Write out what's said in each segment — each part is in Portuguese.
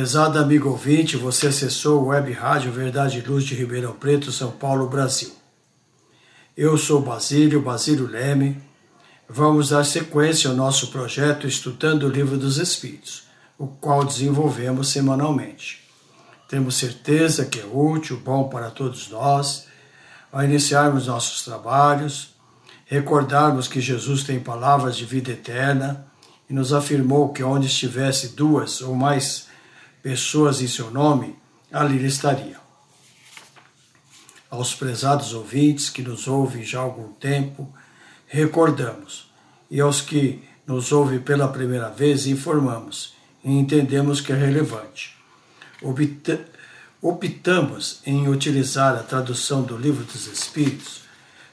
Prezado amigo ouvinte, você acessou o Web Rádio Verdade e Luz de Ribeirão Preto, São Paulo, Brasil. Eu sou Basílio, Basílio Leme. Vamos dar sequência ao nosso projeto Estudando o Livro dos Espíritos, o qual desenvolvemos semanalmente. Temos certeza que é útil, bom para todos nós, ao iniciarmos nossos trabalhos, recordarmos que Jesus tem palavras de vida eterna e nos afirmou que onde estivesse duas ou mais pessoas em seu nome, ali estaria. Aos prezados ouvintes que nos ouvem já há algum tempo, recordamos, e aos que nos ouvem pela primeira vez, informamos e entendemos que é relevante. Optamos em utilizar a tradução do Livro dos Espíritos,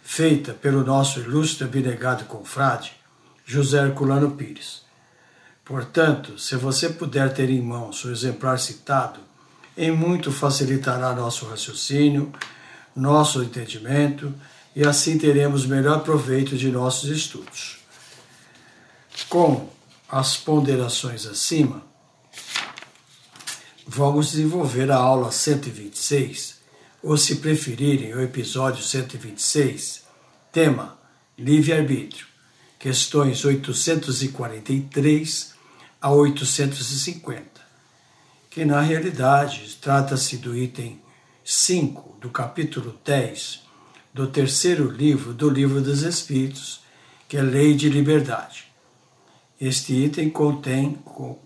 feita pelo nosso ilustre abnegado confrade, José Herculano Pires Portanto, se você puder ter em mãos o exemplar citado, em muito facilitará nosso raciocínio, nosso entendimento e assim teremos melhor proveito de nossos estudos. Com as ponderações acima, vamos desenvolver a aula 126, ou se preferirem, o episódio 126, tema Livre-arbítrio, questões 843 a 850, que na realidade trata-se do item 5 do capítulo 10 do terceiro livro do Livro dos Espíritos, que é Lei de Liberdade. Este item contém,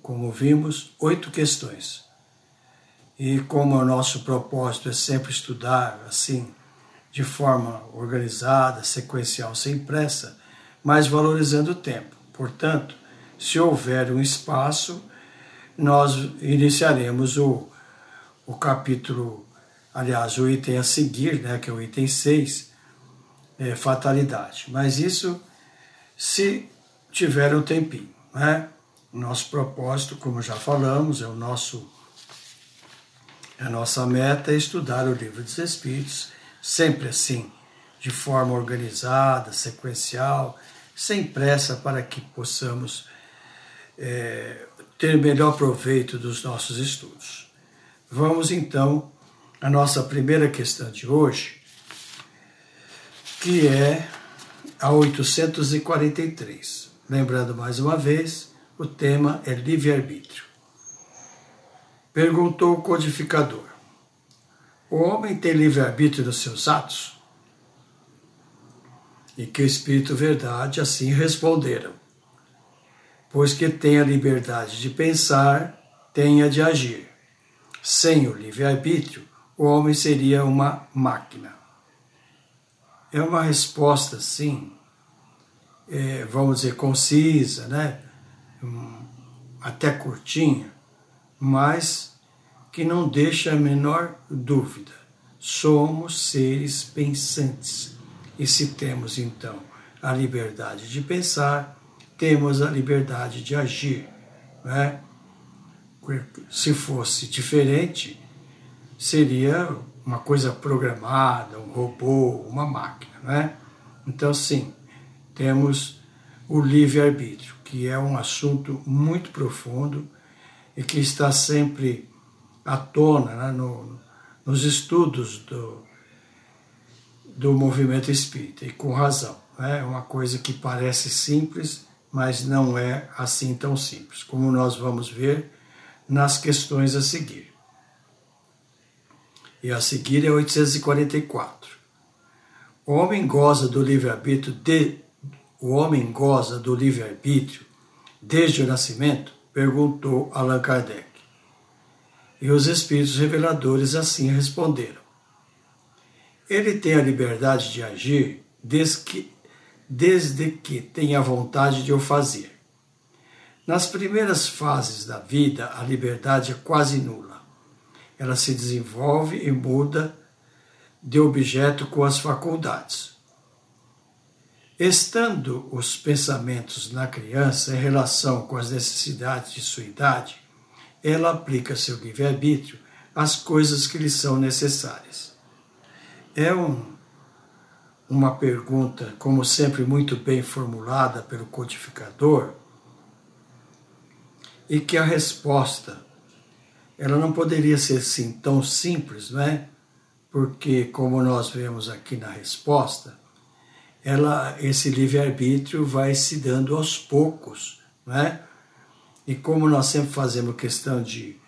como vimos, oito questões. E como o nosso propósito é sempre estudar assim, de forma organizada, sequencial, sem pressa, mas valorizando o tempo. Portanto, se houver um espaço, nós iniciaremos o, o capítulo, aliás, o item a seguir, né, que é o item 6, é, fatalidade. Mas isso se tiver um tempinho. Né? Nosso propósito, como já falamos, é o nosso a nossa meta é estudar o livro dos Espíritos, sempre assim, de forma organizada, sequencial, sem pressa, para que possamos é, ter melhor proveito dos nossos estudos. Vamos então à nossa primeira questão de hoje, que é a 843. Lembrando mais uma vez, o tema é livre-arbítrio. Perguntou o codificador: O homem tem livre-arbítrio nos seus atos? E que o Espírito Verdade assim responderam: pois que tem a liberdade de pensar, tem a de agir. Sem o livre-arbítrio, o homem seria uma máquina. É uma resposta, sim, é, vamos dizer, concisa, né? até curtinha, mas que não deixa a menor dúvida. Somos seres pensantes. E se temos, então, a liberdade de pensar, temos a liberdade de agir. Né? Se fosse diferente, seria uma coisa programada, um robô, uma máquina. Né? Então, sim, temos o livre-arbítrio, que é um assunto muito profundo e que está sempre à tona né, no, nos estudos do, do movimento espírita, e com razão. É uma coisa que parece simples, mas não é assim tão simples, como nós vamos ver nas questões a seguir. E a seguir é 844. O homem goza do livre-arbítrio de o homem goza do livre-arbítrio desde o nascimento? perguntou Allan Kardec. E os espíritos reveladores assim responderam. Ele tem a liberdade de agir desde que, desde que tenha vontade de o fazer. Nas primeiras fases da vida, a liberdade é quase nula. Ela se desenvolve e muda de objeto com as faculdades. Estando os pensamentos na criança em relação com as necessidades de sua idade, ela aplica seu livre-arbítrio às coisas que lhe são necessárias. É um, uma pergunta, como sempre, muito bem formulada pelo codificador, e que a resposta ela não poderia ser assim tão simples, não é? Porque, como nós vemos aqui na resposta, ela, esse livre-arbítrio vai se dando aos poucos, não é? E como nós sempre fazemos questão de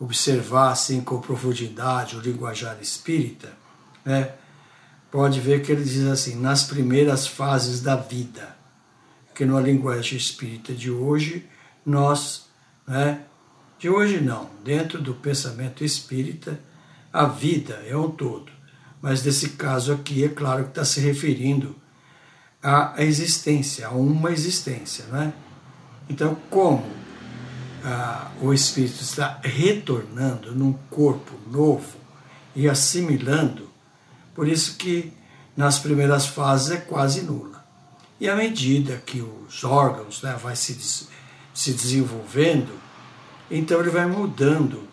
observar assim com profundidade o linguajar espírita, né? Pode ver que ele diz assim, nas primeiras fases da vida, que na linguagem espírita de hoje, nós, né? de hoje não, dentro do pensamento espírita, a vida é um todo. Mas nesse caso aqui, é claro que está se referindo à existência, a uma existência, né? Então, como ah, o espírito está retornando num corpo novo e assimilando, por isso que nas primeiras fases é quase nula. E à medida que os órgãos né, vai se, se desenvolvendo, então ele vai mudando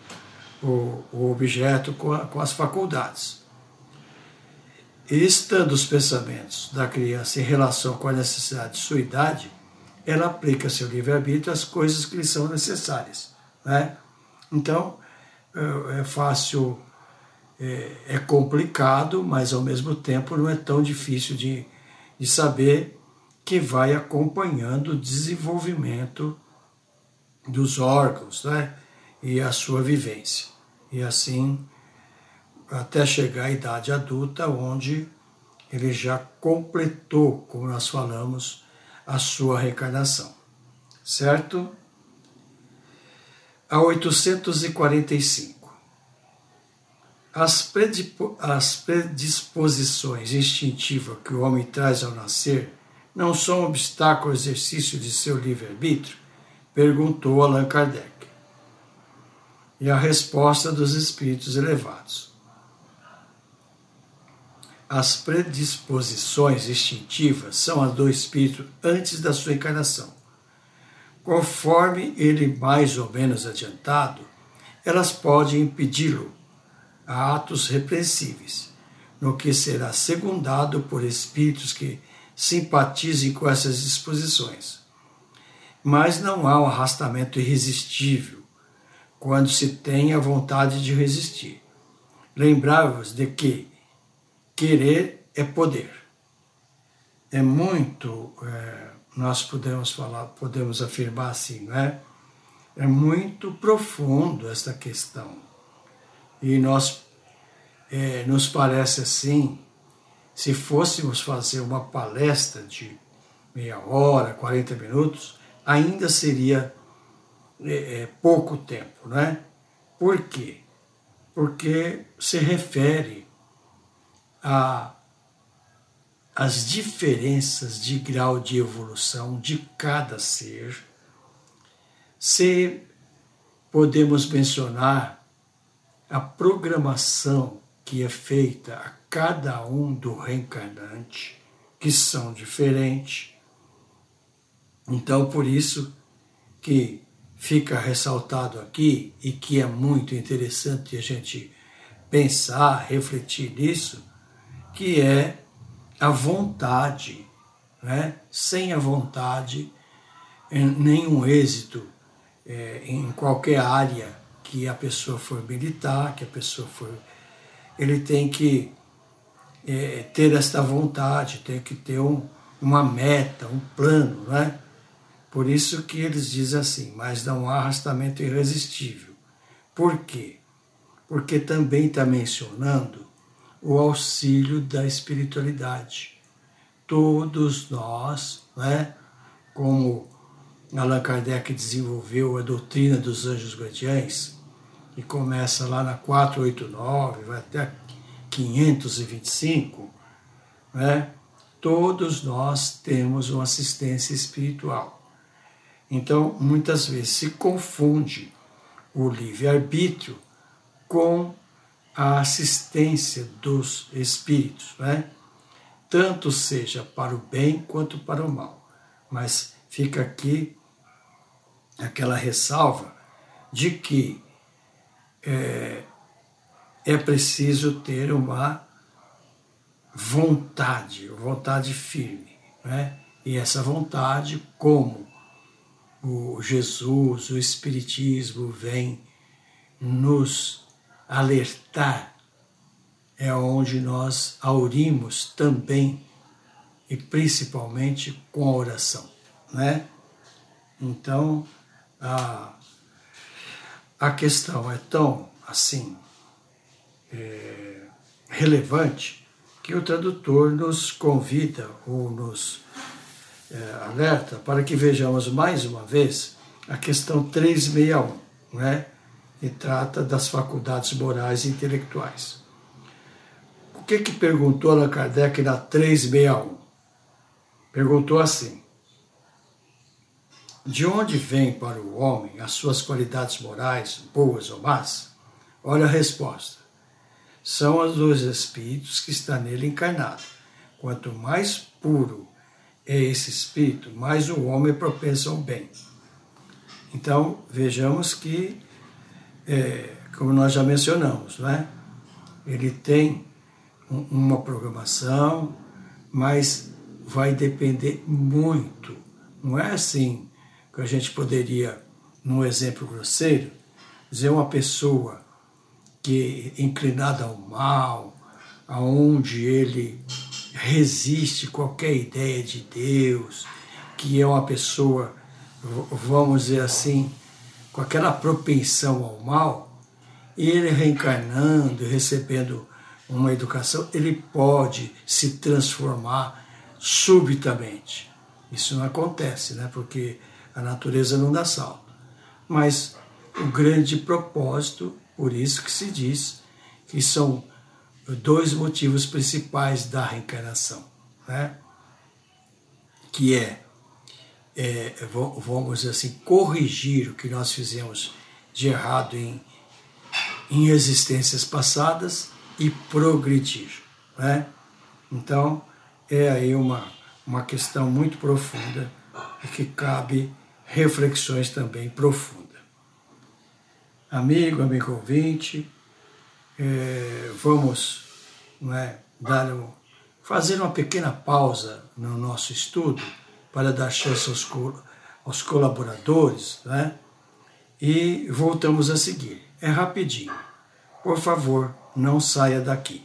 o, o objeto com, a, com as faculdades. E estando os pensamentos da criança em relação com a necessidade de sua idade, ela aplica seu livre-arbítrio às coisas que lhe são necessárias. Né? Então, é, é fácil, é, é, complicado, mas ao mesmo tempo não é tão difícil de, de saber que vai acompanhando o desenvolvimento dos órgãos né? e a sua vivência. E assim, até chegar à idade adulta, onde ele já completou, como nós falamos, a sua reencarnação. Certo? A 845. As, predisposições instintivas que o homem traz ao nascer não são obstáculo ao exercício de seu livre-arbítrio? Perguntou Allan Kardec. E a resposta dos espíritos elevados as predisposições instintivas são as do espírito antes da sua encarnação. Conforme ele mais ou menos adiantado, elas podem impedi-lo a atos repreensíveis, no que será secundado por espíritos que simpatizem com essas disposições. Mas não há um arrastamento irresistível quando se tem a vontade de resistir. Lembrai-vos de que querer é poder. É muito, é, nós podemos falar, podemos afirmar assim, não é? É muito profundo esta questão. E nós, é, nos parece assim, se fôssemos fazer uma palestra de meia hora, 40 minutos, ainda seria é, é, pouco tempo, não é? Por quê? Porque se refere a, as diferenças de grau de evolução de cada ser, se podemos mencionar a programação que é feita a cada um do reencarnante, que são diferentes. Então, por isso que fica ressaltado aqui e que é muito interessante a gente pensar, refletir nisso, que é a vontade. Né? Sem a vontade, nenhum êxito é, em qualquer área que a pessoa for militar, que a pessoa for. Ele tem que é, ter esta vontade, tem que ter um, uma meta, um plano, né? Por isso que eles dizem assim, mas não há arrastamento irresistível. Por quê? Porque também está mencionando o auxílio da espiritualidade. Todos nós, né, como Allan Kardec desenvolveu a doutrina dos anjos guardiães, que começa lá na 489, vai até 525, né? todos nós temos uma assistência espiritual. Então, muitas vezes se confunde o livre-arbítrio com a assistência dos espíritos, né? tanto seja para o bem quanto para o mal. Mas fica aqui aquela ressalva de que é, é preciso ter uma vontade, vontade firme. Né? E essa vontade, como o Jesus, o Espiritismo vem nos alertar, é onde nós aurimos também e principalmente com a oração, né? Então, a, a questão é tão, assim, é, relevante que o tradutor nos convida ou nos é, alerta para que vejamos mais uma vez a questão 361, né? que trata das faculdades morais e intelectuais. O que, que perguntou Allan Kardec na 361? Perguntou assim: De onde vem para o homem as suas qualidades morais, boas ou más? Olha a resposta. São as dos espíritos que está nele encarnado. Quanto mais puro é esse espírito, mais o homem é propenso ao bem. Então, vejamos que, é, como nós já mencionamos, né? ele tem um, uma programação, mas vai depender muito. Não é assim que a gente poderia, num exemplo grosseiro, dizer uma pessoa que é inclinada ao mal, aonde ele resiste qualquer ideia de Deus, que é uma pessoa, vamos dizer assim, com aquela propensão ao mal, e ele reencarnando recebendo uma educação, ele pode se transformar subitamente. Isso não acontece, né? porque a natureza não dá salto. Mas o grande propósito, por isso que se diz que são dois motivos principais da reencarnação, né? que é, é, vamos dizer assim, corrigir o que nós fizemos de errado em, em existências passadas e progredir. Né? Então, é aí uma, uma questão muito profunda que cabe reflexões também profundas. Amigo, amigo ouvinte, é, vamos é, dar um, fazer uma pequena pausa no nosso estudo para dar chance aos, aos colaboradores, né? E voltamos a seguir. É rapidinho. Por favor, não saia daqui.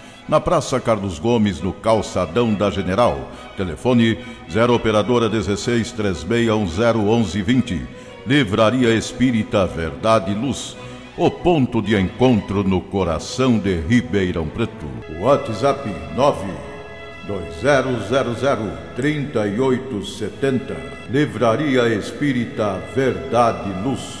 na Praça Carlos Gomes, no Calçadão da General. Telefone 0 Operadora 16 3610 1120 Livraria Espírita Verdade e Luz, o ponto de encontro no coração de Ribeirão Preto. WhatsApp 920003870. Livraria Espírita Verdade Luz.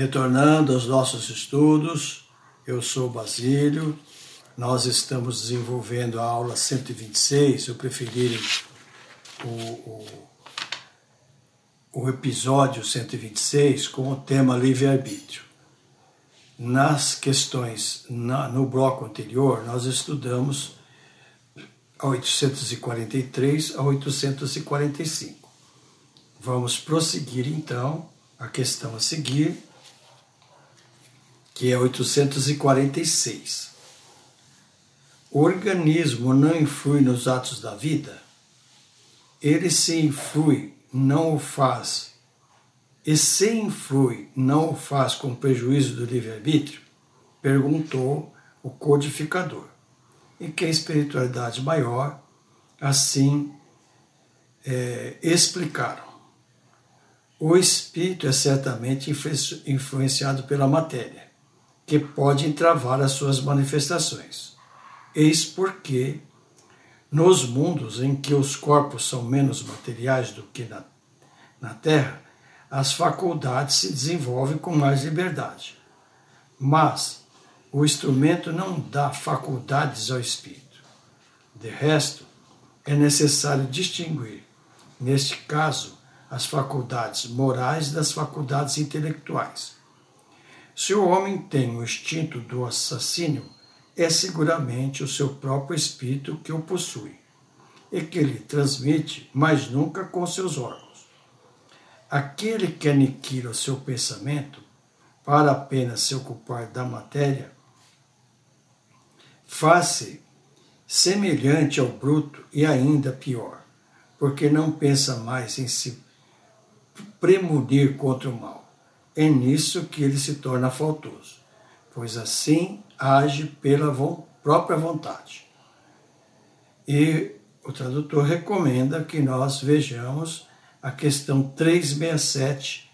Retornando aos nossos estudos, eu sou Basílio, nós estamos desenvolvendo a aula 126, se preferirem o, o, o episódio 126 com o tema livre-arbítrio. Nas questões, na, no bloco anterior, nós estudamos a 843 a 845. Vamos prosseguir então a questão a seguir, que é 846 o organismo não influi nos atos da vida, ele se influi, não o faz, e se influi, não o faz com prejuízo do livre-arbítrio? Perguntou o codificador. E que a espiritualidade maior, assim, é, explicaram. O espírito é certamente influenciado pela matéria, que pode entravar as suas manifestações Eis porque, nos mundos em que os corpos são menos materiais do que na, na Terra, as faculdades se desenvolvem com mais liberdade. Mas o instrumento não dá faculdades ao espírito. De resto, é necessário distinguir, neste caso, as faculdades morais das faculdades intelectuais. Se o homem tem o instinto do assassínio, é seguramente o seu próprio espírito que o possui e que lhe transmite, mas nunca com seus órgãos. Aquele que aniquila o seu pensamento para apenas se ocupar da matéria, faz-se semelhante ao bruto e ainda pior, porque não pensa mais em se premunir contra o mal. É nisso que ele se torna faltoso, pois assim age pela própria vontade. E o tradutor recomenda que nós vejamos a questão 367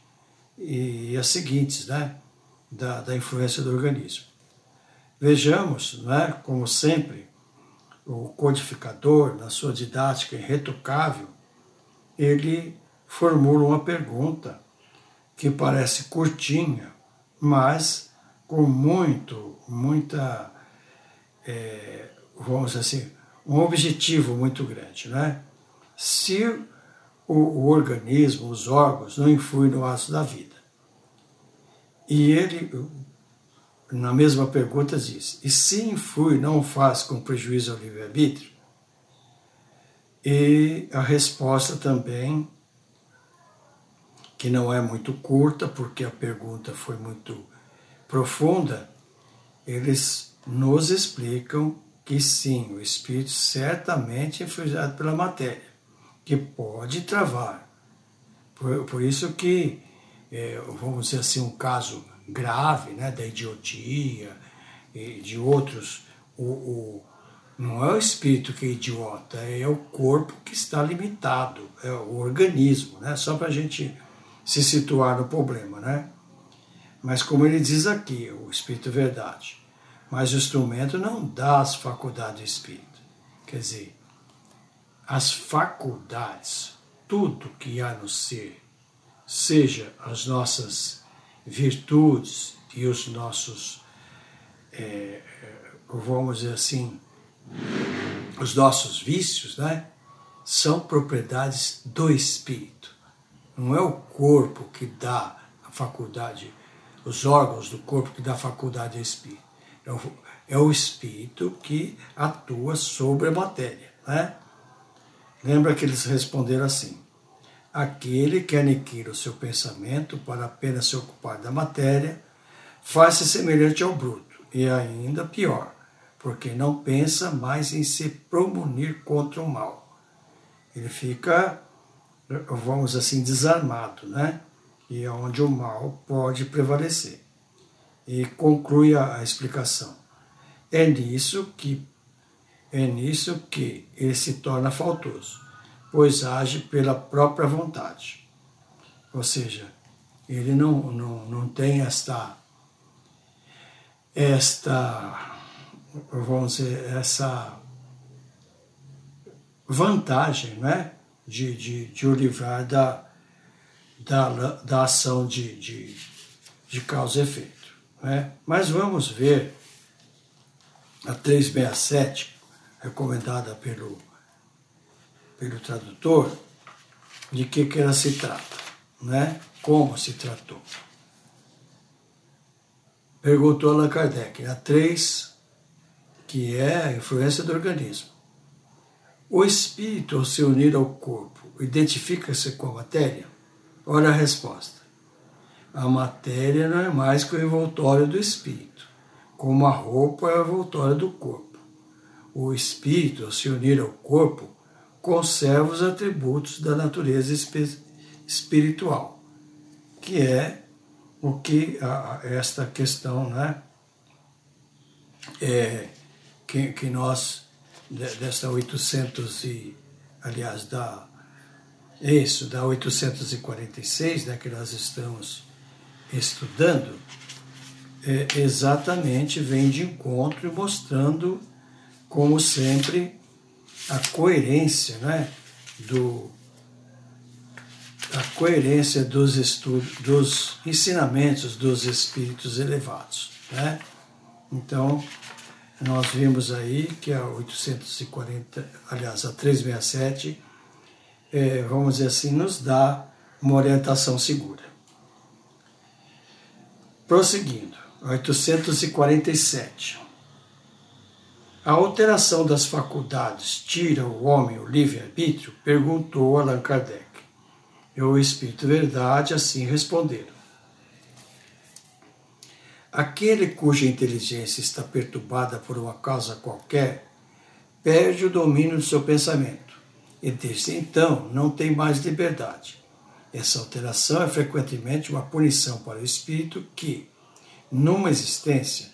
e as seguintes, né, da, da influência do organismo. Vejamos, né, como sempre, o codificador, na sua didática irretocável, ele formula uma pergunta que parece curtinha, mas com muito, muita, é, vamos dizer assim, um objetivo muito grande, né? Se o, o organismo, os órgãos não influem no ato da vida. E ele, na mesma pergunta, diz: e se influi, não faz com prejuízo ao livre-arbítrio? E a resposta também, que não é muito curta, porque a pergunta foi muito profunda, eles nos explicam que sim, o espírito certamente é influenciado pela matéria, que pode travar. Por, por isso que, é, vamos dizer assim, um caso grave né, da idiotia e de outros, o, o, não é o espírito que é idiota, é o corpo que está limitado, é o organismo, né, só para a gente se situar no problema, né? Mas como ele diz aqui, o Espírito é verdade. Mas o instrumento não dá as faculdades do Espírito. Quer dizer, as faculdades, tudo que há no ser, seja as nossas virtudes e os nossos, é, vamos dizer assim, os nossos vícios, né? São propriedades do espírito. Não é o corpo que dá a faculdade os órgãos do corpo que dá faculdade ao espírito. É o, é o espírito que atua sobre a matéria. Né? Lembra que eles responderam assim: aquele que aniquila o seu pensamento para apenas se ocupar da matéria, faz-se semelhante ao bruto, e ainda pior, porque não pensa mais em se promunir contra o mal. Ele fica, vamos assim, desarmado, né? e é onde o mal pode prevalecer. E conclui a, a explicação. É nisso que é nisso que ele se torna faltoso, pois age pela própria vontade. Ou seja, ele não, não, não tem esta esta vamos dizer, essa vantagem né, de, de, de o livrar da, da, da ação de, de, de causa e efeito. Né? Mas vamos ver a 367, recomendada pelo, pelo tradutor, de que, que ela se trata, né? como se tratou. Perguntou Allan Kardec, a 3, que é a influência do organismo. O espírito, ao se unir ao corpo, identifica-se com a matéria? Ora a resposta. A matéria não é mais que o envoltório do espírito, como a roupa é o envoltório do corpo. O espírito, ao se unir ao corpo, conserva os atributos da natureza espiritual, que é o que a, esta questão, né? É, que, que nós desta 800 e, aliás, da isso, da 846, né, que nós estamos estudando, é, exatamente vem de encontro e mostrando, como sempre, a coerência, né, do a coerência dos estudos, dos ensinamentos dos espíritos elevados, né? Então, nós vimos aí que a 840, aliás, a 367, é, vamos dizer assim, nos dá uma orientação segura. Prosseguindo, 847. A alteração das faculdades tira o homem o livre-arbítrio? Perguntou Allan Kardec. E o Espírito Verdade assim responderam. Aquele cuja inteligência está perturbada por uma causa qualquer perde o domínio do seu pensamento e desde então não tem mais liberdade. Essa alteração é frequentemente uma punição para o espírito que, numa existência,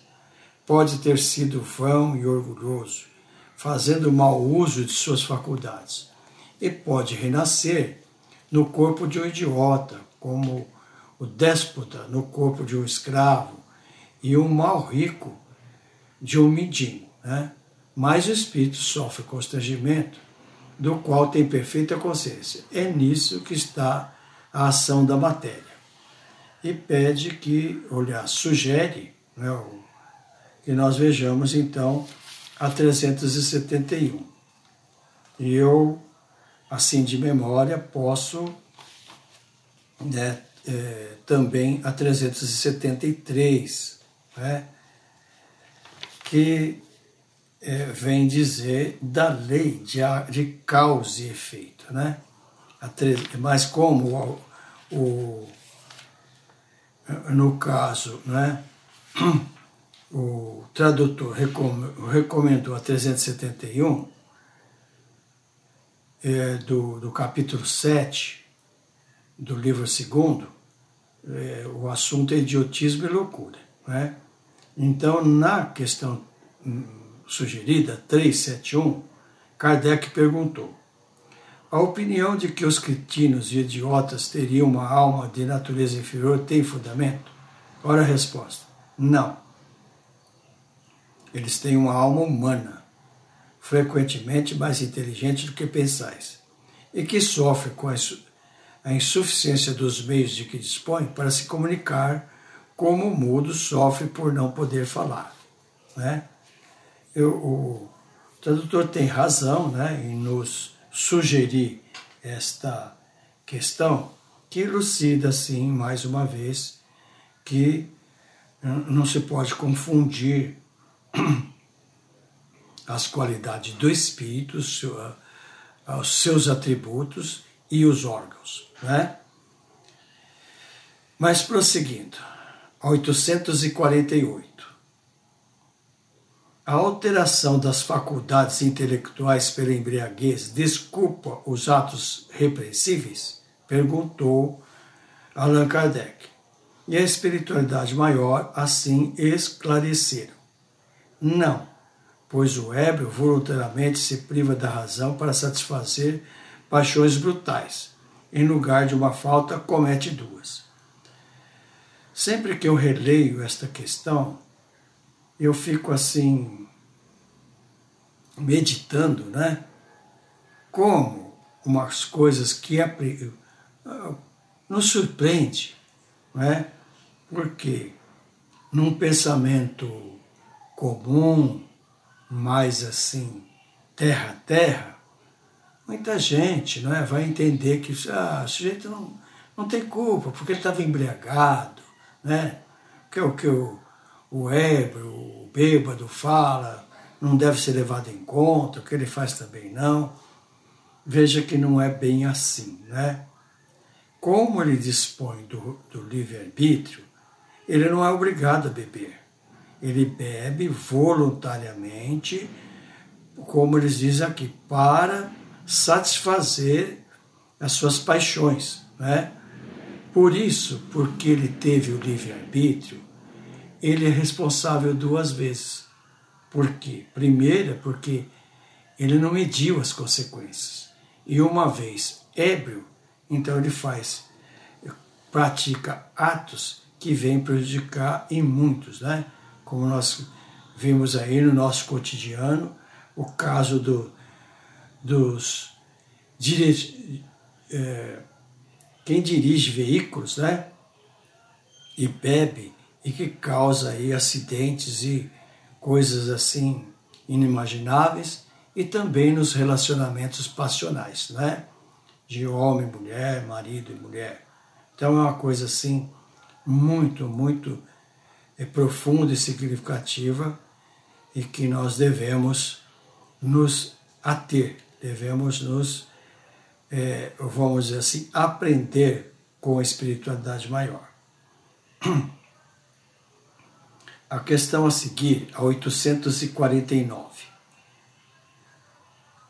pode ter sido vão e orgulhoso, fazendo mau uso de suas faculdades, e pode renascer no corpo de um idiota, como o déspota no corpo de um escravo, e o mal rico de um mendigo. Né? Mas o espírito sofre constrangimento, do qual tem perfeita consciência. É nisso que está a ação da matéria. E pede que, olhar, sugere né, que nós vejamos então a 371. E eu, assim de memória, posso né, é, também a 373 né, que é, vem dizer da lei de, de causa e efeito. Né? Mas como o, o no caso, né, o tradutor recomendou a 371, é, do, do capítulo 7 do livro segundo, é, o assunto é idiotismo e loucura. Né? Então, na questão hum, sugerida, 371, Kardec perguntou: a opinião de que os cretinos e idiotas teriam uma alma de natureza inferior tem fundamento? Ora a resposta: não. Eles têm uma alma humana, frequentemente mais inteligente do que pensais, e que sofre com a insuficiência dos meios de que dispõe para se comunicar como o mudo sofre por não poder falar. Né? Eu, o tradutor tem razão né, em nos sugerir esta questão, que elucida, sim, mais uma vez, que não se pode confundir as qualidades do espírito, os seus atributos e os órgãos. Né? Mas prosseguindo, 848. A alteração das faculdades intelectuais pela embriaguez desculpa os atos repreensíveis? Perguntou Allan Kardec. E a espiritualidade maior assim esclareceram. Não, pois o ébrio voluntariamente se priva da razão para satisfazer paixões brutais. Em lugar de uma falta, comete duas. Sempre que eu releio esta questão, eu fico assim, meditando, né? Como umas coisas que nos surpreende, né? Porque num pensamento comum, mais assim, terra a terra, muita gente não é, vai entender que ah, o sujeito não, não tem culpa, porque ele estava embriagado, né? que é o que o, o ébrio, o bêbado fala, não deve ser levado em conta, o que ele faz também não. Veja que não é bem assim, né? Como ele dispõe do, do livre-arbítrio, ele não é obrigado a beber. Ele bebe voluntariamente, como eles dizem aqui, para satisfazer as suas paixões. Né? Por isso, porque ele teve o livre-arbítrio, ele é responsável duas vezes. Por quê? Primeira, porque ele não mediu as consequências. E uma vez ébrio, então ele faz, pratica atos que vêm prejudicar em muitos, né? Como nós vimos aí no nosso cotidiano, o caso do, dos dire, é, quem dirige veículos, né? E bebe e que causa aí acidentes e coisas assim inimagináveis e também nos relacionamentos passionais, né? De homem, mulher, marido e mulher. Então é uma coisa assim muito, muito é, profunda e significativa e que nós devemos nos ater, devemos nos, é, vamos dizer assim, aprender com a espiritualidade maior. A questão a seguir, a 849.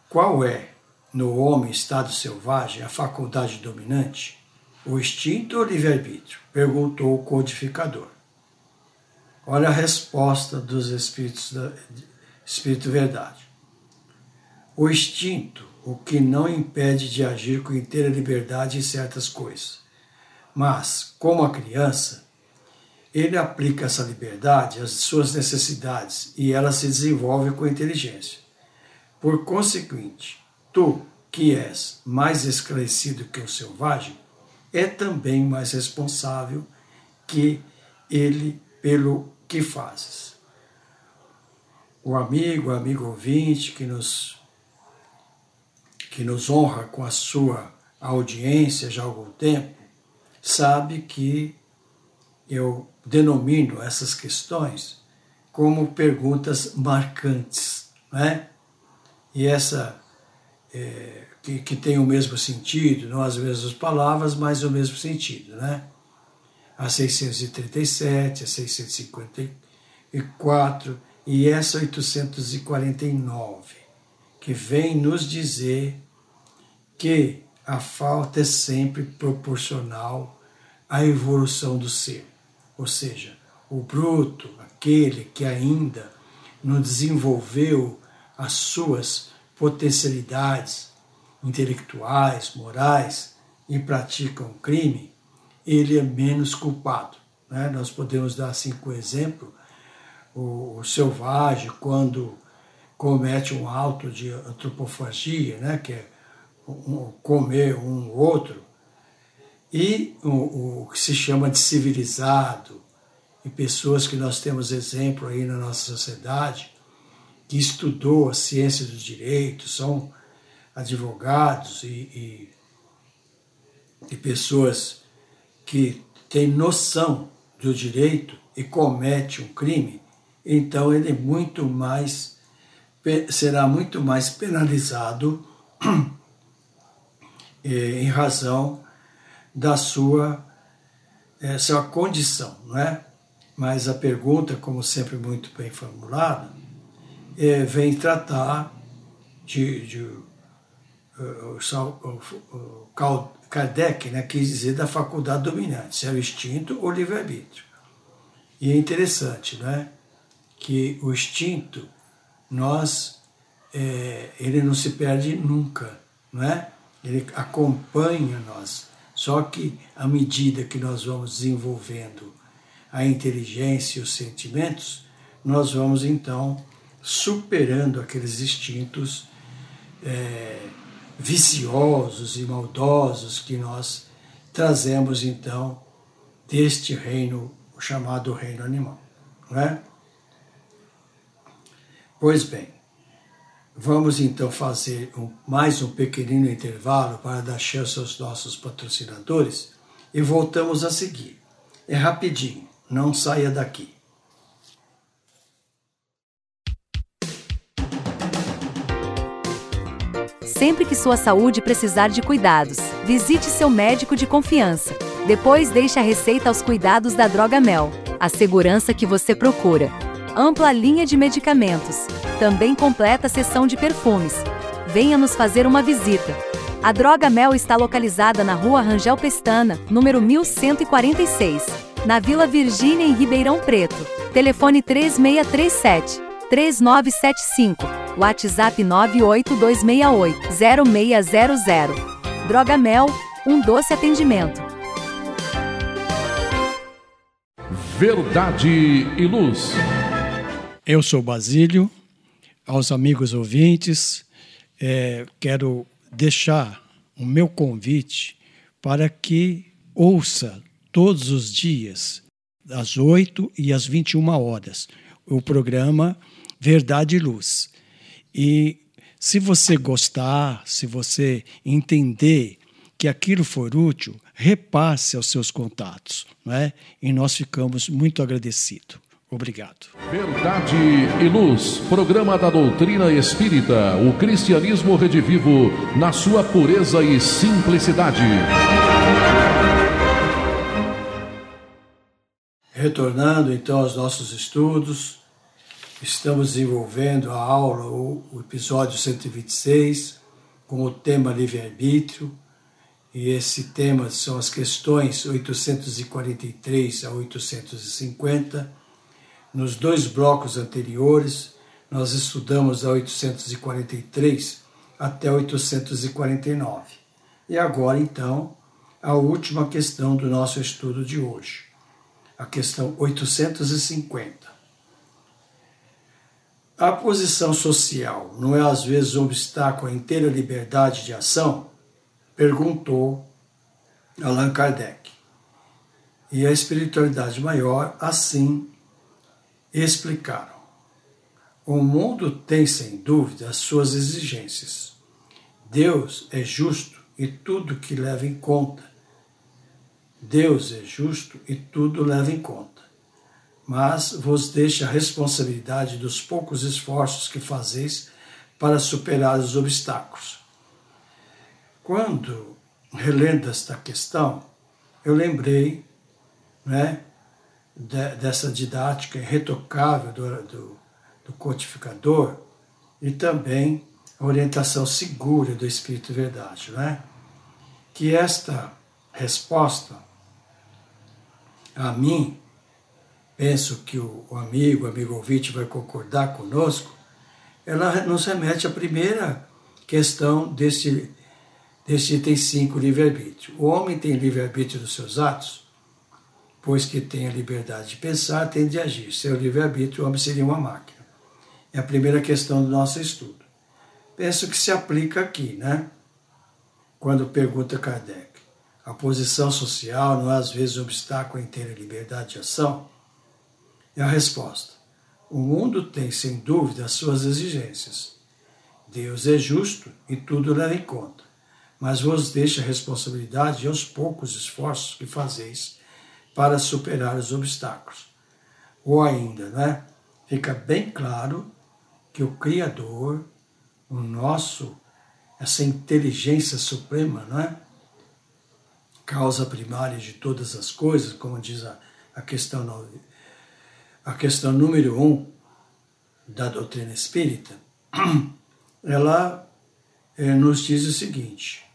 Qual é, no homem estado selvagem, a faculdade dominante? O instinto ou livre-arbítrio? Perguntou o codificador. Olha a resposta dos espíritos da Espírito Verdade. O instinto, o que não impede de agir com inteira liberdade em certas coisas. Mas, como a criança, ele aplica essa liberdade às suas necessidades e ela se desenvolve com inteligência. Por consequente, tu, que és mais esclarecido que o selvagem, é também mais responsável que ele pelo que fazes. O amigo, amigo ouvinte que nos, que nos honra com a sua audiência já há algum tempo, sabe que eu denomino essas questões como perguntas marcantes, né? E essa é, que, que tem o mesmo sentido, não as mesmas palavras, mas o mesmo sentido, né? A 637, a 654 e essa 849, que vem nos dizer que a falta é sempre proporcional à evolução do ser. Ou seja, o bruto, aquele que ainda não desenvolveu as suas potencialidades, intelectuais, morais e praticam crime, ele é menos culpado. Né? Nós podemos dar assim como exemplo o, o selvagem quando comete um auto de antropofagia, né? que é um, comer um outro, e o, o que se chama de civilizado, e pessoas que nós temos exemplo aí na nossa sociedade, que estudou a ciência dos direitos, são advogados e, e, e pessoas que têm noção do direito e comete um crime, então ele é muito mais será muito mais penalizado em razão da sua, é, sua condição, não é? Mas a pergunta, como sempre muito bem formulada, é, vem tratar de, de o, o, o Kardec né, quis dizer da faculdade dominante, se é o instinto ou livre-arbítrio. E é interessante né, que o instinto nós é, ele não se perde nunca, não é? Ele acompanha nós. Só que à medida que nós vamos desenvolvendo a inteligência e os sentimentos, nós vamos então superando aqueles instintos é, viciosos e maldosos que nós trazemos então deste reino chamado reino animal, não é? Pois bem, vamos então fazer um, mais um pequenino intervalo para dar chance aos nossos patrocinadores e voltamos a seguir. É rapidinho, não saia daqui. Sempre que sua saúde precisar de cuidados, visite seu médico de confiança. Depois deixe a receita aos cuidados da Droga Mel, a segurança que você procura. Ampla linha de medicamentos. Também completa seção de perfumes. Venha nos fazer uma visita. A Droga Mel está localizada na rua Rangel Pestana, número 1146, na Vila Virgínia, em Ribeirão Preto. Telefone 3637 3975 WhatsApp 98268-0600. Droga Mel, um doce atendimento. Verdade e Luz. Eu sou Basílio, aos amigos ouvintes, é, quero deixar o meu convite para que ouça todos os dias, às 8 e às 21 horas, o programa Verdade e Luz. E se você gostar, se você entender que aquilo for útil, repasse aos seus contatos, não é? E nós ficamos muito agradecidos. Obrigado. Verdade e Luz, programa da doutrina espírita, o cristianismo redivivo na sua pureza e simplicidade. Retornando então aos nossos estudos, Estamos desenvolvendo a aula, o episódio 126, com o tema livre-arbítrio, e esse tema são as questões 843 a 850. Nos dois blocos anteriores, nós estudamos a 843 até 849. E agora, então, a última questão do nosso estudo de hoje, a questão 850. A posição social não é às vezes um obstáculo à inteira liberdade de ação? Perguntou Allan Kardec. E a espiritualidade maior assim explicaram. O mundo tem, sem dúvida, as suas exigências. Deus é justo e tudo que leva em conta. Deus é justo e tudo leva em conta mas vos deixa a responsabilidade dos poucos esforços que fazeis para superar os obstáculos. Quando relendo esta questão, eu lembrei né, de, dessa didática irretocável do, do, do codificador e também a orientação segura do Espírito Verdade, né? que esta resposta a mim penso que o, amigo, o amigo ouvinte vai concordar conosco, ela nos remete à primeira questão deste, deste item 5, livre-arbítrio. O homem tem livre-arbítrio dos seus atos, pois que tem a liberdade de pensar, tem de agir. Seu livre-arbítrio, o homem seria uma máquina. É a primeira questão do nosso estudo. Penso que se aplica aqui, né? Quando pergunta Kardec, a posição social não é às vezes um obstáculo à inteira liberdade de ação? É a resposta. O mundo tem, sem dúvida, as suas exigências. Deus é justo e tudo leva em conta, mas vos deixa a responsabilidade e aos poucos esforços que fazeis para superar os obstáculos. Ou ainda, né? Fica bem claro que o Criador, o nosso, essa inteligência suprema, não é? Causa primária de todas as coisas, como diz a, a questão a questão número um da doutrina espírita, ela é, nos diz o seguinte: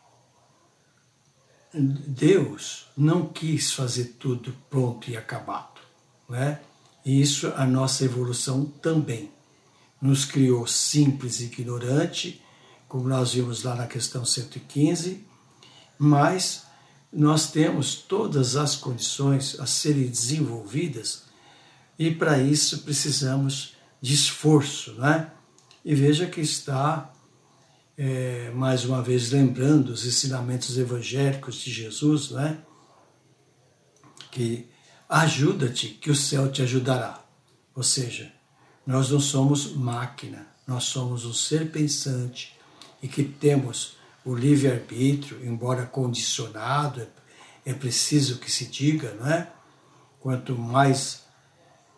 Deus não quis fazer tudo pronto e acabado, né? E isso a nossa evolução também. nos criou simples e ignorante, como nós vimos lá na questão 115, mas nós temos todas as condições a serem desenvolvidas e para isso precisamos de esforço, né? E veja que está, é, mais uma vez, lembrando os ensinamentos evangélicos de Jesus, né? Que ajuda-te, que o céu te ajudará. Ou seja, nós não somos máquina, nós somos um ser pensante e que temos o livre-arbítrio, embora condicionado, é preciso que se diga, não é? Quanto mais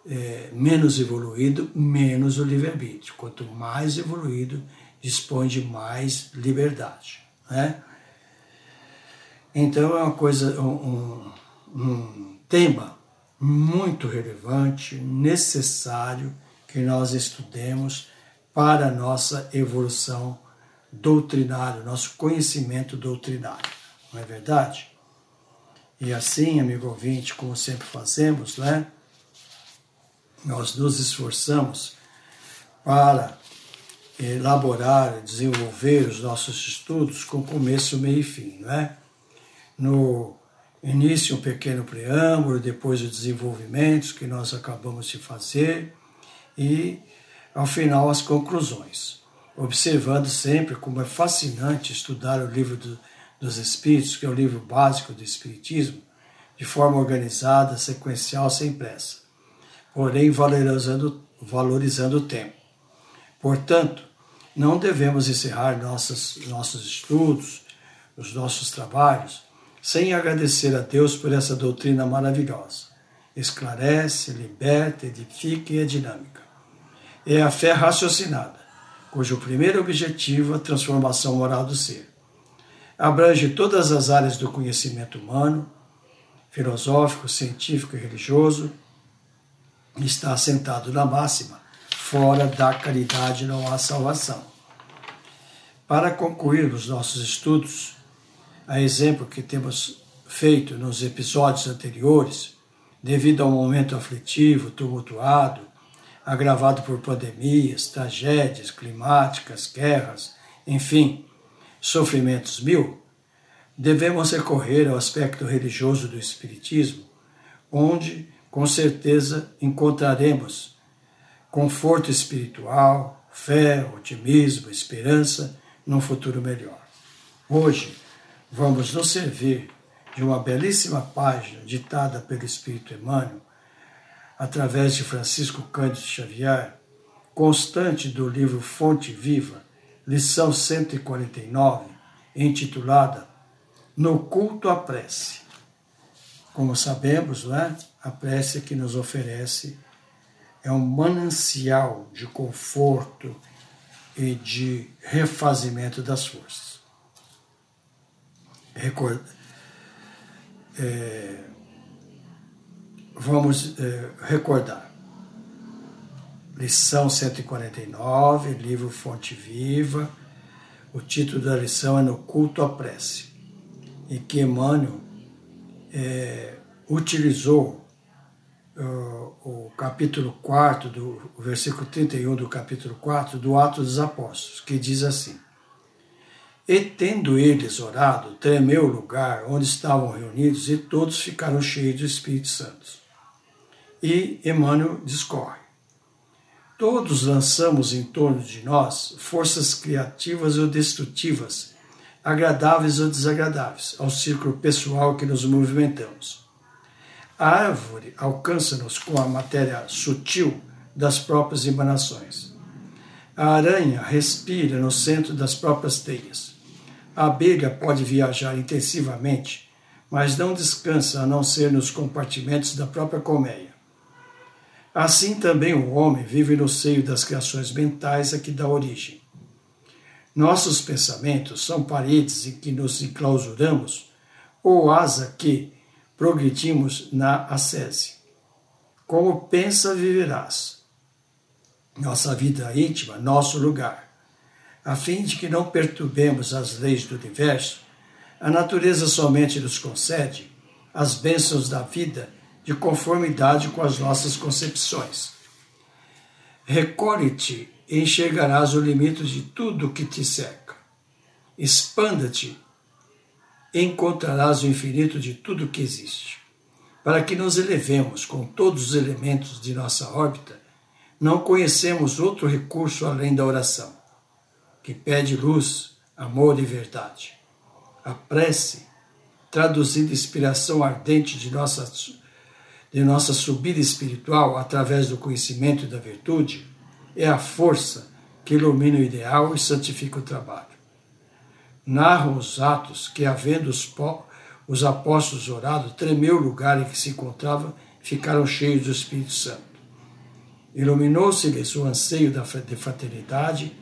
é, menos evoluído, menos o livre-arbítrio. Quanto mais evoluído, dispõe de mais liberdade. Né? Então é uma coisa, um, um tema muito relevante, necessário que nós estudemos para a nossa evolução doutrinária, nosso conhecimento doutrinário. Não é verdade? E assim, amigo ouvinte, como sempre fazemos, né? nós nos esforçamos para elaborar, desenvolver os nossos estudos com começo, meio e fim, não é? No início, um pequeno preâmbulo, depois os desenvolvimentos que nós acabamos de fazer e, ao final, as conclusões. Observando sempre como é fascinante estudar o livro do, dos Espíritos, que é o livro básico do Espiritismo, de forma organizada, sequencial, sem pressa porém valorizando, valorizando o tempo. Portanto, não devemos encerrar nossos, nossos estudos, os nossos trabalhos, sem agradecer a Deus por essa doutrina maravilhosa. Esclarece, liberta, edifica e é dinâmica. É a fé raciocinada, cujo primeiro objetivo é a transformação moral do ser. Abrange todas as áreas do conhecimento humano, filosófico, científico e religioso, está assentado na máxima: fora da caridade não há salvação. Para concluirmos nossos estudos, a exemplo que temos feito nos episódios anteriores, devido ao momento aflitivo, tumultuado, agravado por pandemias, tragédias climáticas, guerras, enfim, sofrimentos mil, devemos recorrer ao aspecto religioso do Espiritismo, onde com certeza encontraremos conforto espiritual, fé, otimismo, esperança num futuro melhor. Hoje, vamos nos servir de uma belíssima página ditada pelo Espírito Emmanuel, através de Francisco Cândido Xavier, constante do livro Fonte Viva, lição 149, intitulada No Culto à Prece. Como sabemos, não é? a prece que nos oferece é um manancial de conforto e de refazimento das forças. Record... É... Vamos é, recordar. Lição 149, livro Fonte Viva. O título da lição é No Culto à Prece. E que Emmanuel é, utilizou o capítulo 4, do, o versículo 31 do capítulo 4 do Atos dos Apóstolos, que diz assim: E tendo eles orado, tremeu o lugar onde estavam reunidos e todos ficaram cheios do Espírito Santo. E Emmanuel discorre. Todos lançamos em torno de nós forças criativas ou destrutivas, agradáveis ou desagradáveis, ao círculo pessoal que nos movimentamos. A árvore alcança-nos com a matéria sutil das próprias emanações. A aranha respira no centro das próprias teias. A abelha pode viajar intensivamente, mas não descansa a não ser nos compartimentos da própria colmeia. Assim também o homem vive no seio das criações mentais a que dá origem. Nossos pensamentos são paredes em que nos enclausuramos, ou asa que, progredimos na ascese. Como pensa, viverás. Nossa vida íntima, nosso lugar. A fim de que não perturbemos as leis do universo, a natureza somente nos concede as bênçãos da vida de conformidade com as nossas concepções. Recolhe-te e enxergarás o limite de tudo que te cerca. Expanda-te encontrarás o infinito de tudo que existe. Para que nos elevemos com todos os elementos de nossa órbita, não conhecemos outro recurso além da oração, que pede luz, amor e verdade. A prece, traduzindo inspiração ardente de nossa, de nossa subida espiritual através do conhecimento e da virtude, é a força que ilumina o ideal e santifica o trabalho. Narram os atos que, havendo os, os apóstolos orado, tremeu o lugar em que se encontravam ficaram cheios do Espírito Santo. Iluminou-se-lhes o anseio de fraternidade,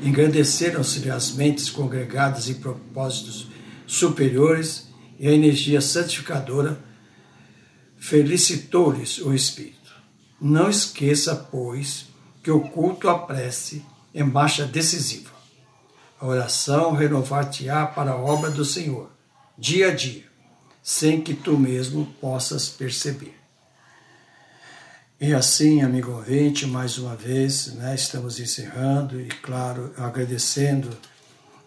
engrandeceram-se as mentes congregadas em propósitos superiores e a energia santificadora felicitou-lhes o Espírito. Não esqueça, pois, que o culto à prece é marcha decisiva. A oração renovar-te-á para a obra do Senhor, dia a dia, sem que tu mesmo possas perceber. E assim, amigo ouvinte, mais uma vez, né, estamos encerrando e, claro, agradecendo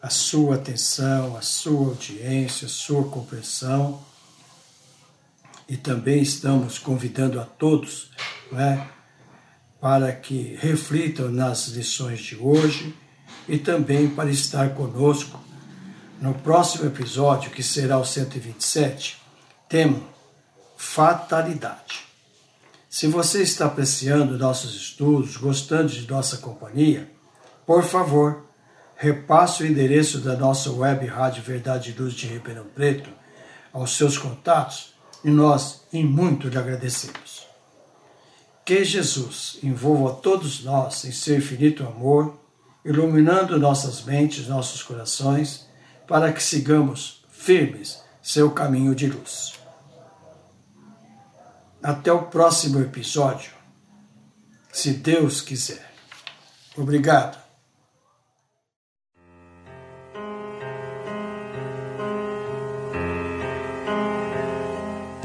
a sua atenção, a sua audiência, a sua compreensão e também estamos convidando a todos né, para que reflitam nas lições de hoje e também para estar conosco no próximo episódio, que será o 127, tema Fatalidade. Se você está apreciando nossos estudos, gostando de nossa companhia, por favor, repasse o endereço da nossa web Rádio Verdade e Luz de Ribeirão Preto aos seus contatos e nós em muito lhe agradecemos. Que Jesus envolva todos nós em seu infinito amor, iluminando nossas mentes, nossos corações, para que sigamos firmes seu caminho de luz. Até o próximo episódio, se Deus quiser. Obrigado.